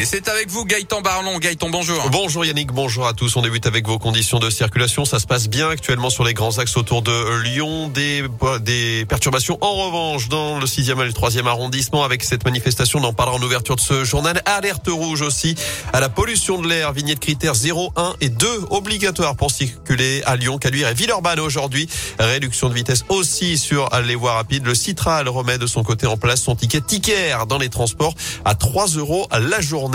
Et c'est avec vous Gaëtan Barlon. Gaëtan, bonjour. Bonjour Yannick, bonjour à tous. On débute avec vos conditions de circulation. Ça se passe bien actuellement sur les grands axes autour de Lyon. Des, perturbations en revanche dans le 6e et le 3e arrondissement avec cette manifestation. On en parlera en ouverture de ce journal. Alerte rouge aussi à la pollution de l'air. Vignette critères 0, 1 et 2 obligatoires pour circuler à Lyon, Caluire et Villeurbanne aujourd'hui. Réduction de vitesse aussi sur les voies rapides. Le Citral remet de son côté en place son ticket ticket dans les transports à 3 euros la journée.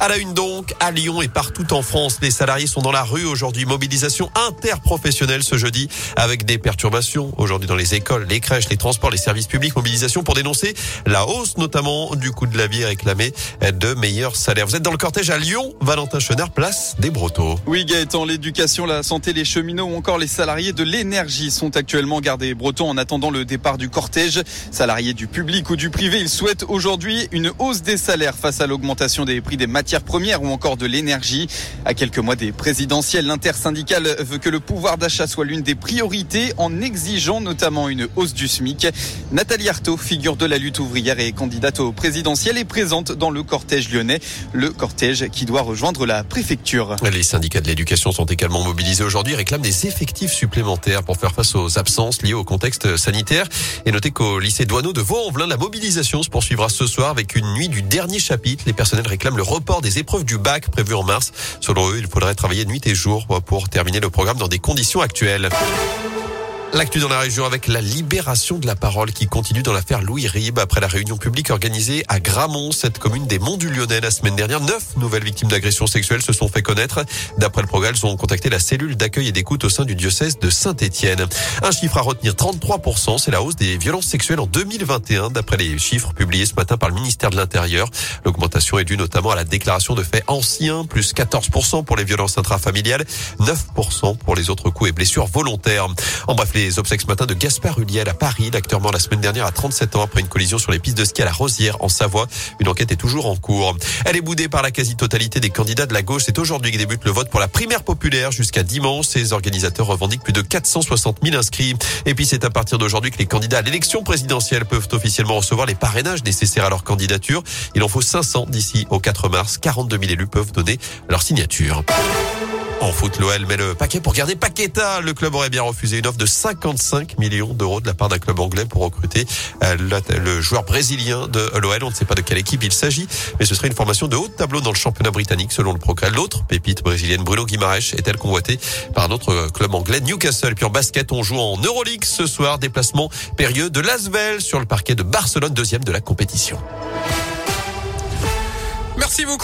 À la une donc, à Lyon et partout en France, les salariés sont dans la rue aujourd'hui. Mobilisation interprofessionnelle ce jeudi avec des perturbations aujourd'hui dans les écoles, les crèches, les transports, les services publics. Mobilisation pour dénoncer la hausse notamment du coût de la vie et réclamer de meilleurs salaires. Vous êtes dans le cortège à Lyon, Valentin Chenard, place des Brotteaux. Oui Gaëtan, l'éducation, la santé, les cheminots ou encore les salariés de l'énergie sont actuellement gardés bretons en attendant le départ du cortège. Salariés du public ou du privé, ils souhaitent aujourd'hui une hausse des salaires face à l'augmentation des prix des matières premières ou encore de l'énergie. À quelques mois des présidentielles, l'intersyndicale veut que le pouvoir d'achat soit l'une des priorités en exigeant notamment une hausse du SMIC. Nathalie Arthaud, figure de la lutte ouvrière et candidate au présidentiel, est présente dans le cortège lyonnais, le cortège qui doit rejoindre la préfecture. Les syndicats de l'éducation sont également mobilisés aujourd'hui réclament des effectifs supplémentaires pour faire face aux absences liées au contexte sanitaire. Et notez qu'au lycée Douaneau de Vaux-en-Velin, la mobilisation se poursuivra ce soir avec une nuit du dernier chapitre. Les personnels réclament le report des épreuves du bac prévu en mars. Selon eux, il faudrait travailler nuit et jour pour terminer le programme dans des conditions actuelles. L'actu dans la région avec la libération de la parole qui continue dans l'affaire Louis Rib après la réunion publique organisée à Gramont, cette commune des Monts du Lyonnais la semaine dernière. Neuf nouvelles victimes d'agressions sexuelles se sont fait connaître. D'après le progrès, elles ont contacté la cellule d'accueil et d'écoute au sein du diocèse de Saint-Étienne. Un chiffre à retenir, 33%, c'est la hausse des violences sexuelles en 2021 d'après les chiffres publiés ce matin par le ministère de l'Intérieur. L'augmentation est due notamment à la déclaration de faits anciens, plus 14% pour les violences intrafamiliales, 9% pour les autres coups et blessures volontaires. En bref, les les obsèques ce matin de Gaspard Huliel à Paris. L'acteur mort la semaine dernière à 37 ans après une collision sur les pistes de ski à la Rosière en Savoie. Une enquête est toujours en cours. Elle est boudée par la quasi-totalité des candidats de la gauche. C'est aujourd'hui que débute le vote pour la primaire populaire jusqu'à dimanche. Ces organisateurs revendiquent plus de 460 000 inscrits. Et puis c'est à partir d'aujourd'hui que les candidats à l'élection présidentielle peuvent officiellement recevoir les parrainages nécessaires à leur candidature. Il en faut 500 d'ici au 4 mars. 42 000 élus peuvent donner leur signature. En foot, l'OL met le paquet pour garder Paqueta. Le club aurait bien refusé une offre de 55 millions d'euros de la part d'un club anglais pour recruter euh, le joueur brésilien de l'OL. On ne sait pas de quelle équipe il s'agit, mais ce serait une formation de haut tableau dans le championnat britannique selon le progrès. L'autre pépite brésilienne Bruno Guimaraes est-elle convoitée par notre club anglais Newcastle. Puis en basket, on joue en Euroleague ce soir. Déplacement périlleux de Lasvel sur le parquet de Barcelone, deuxième de la compétition. Merci beaucoup.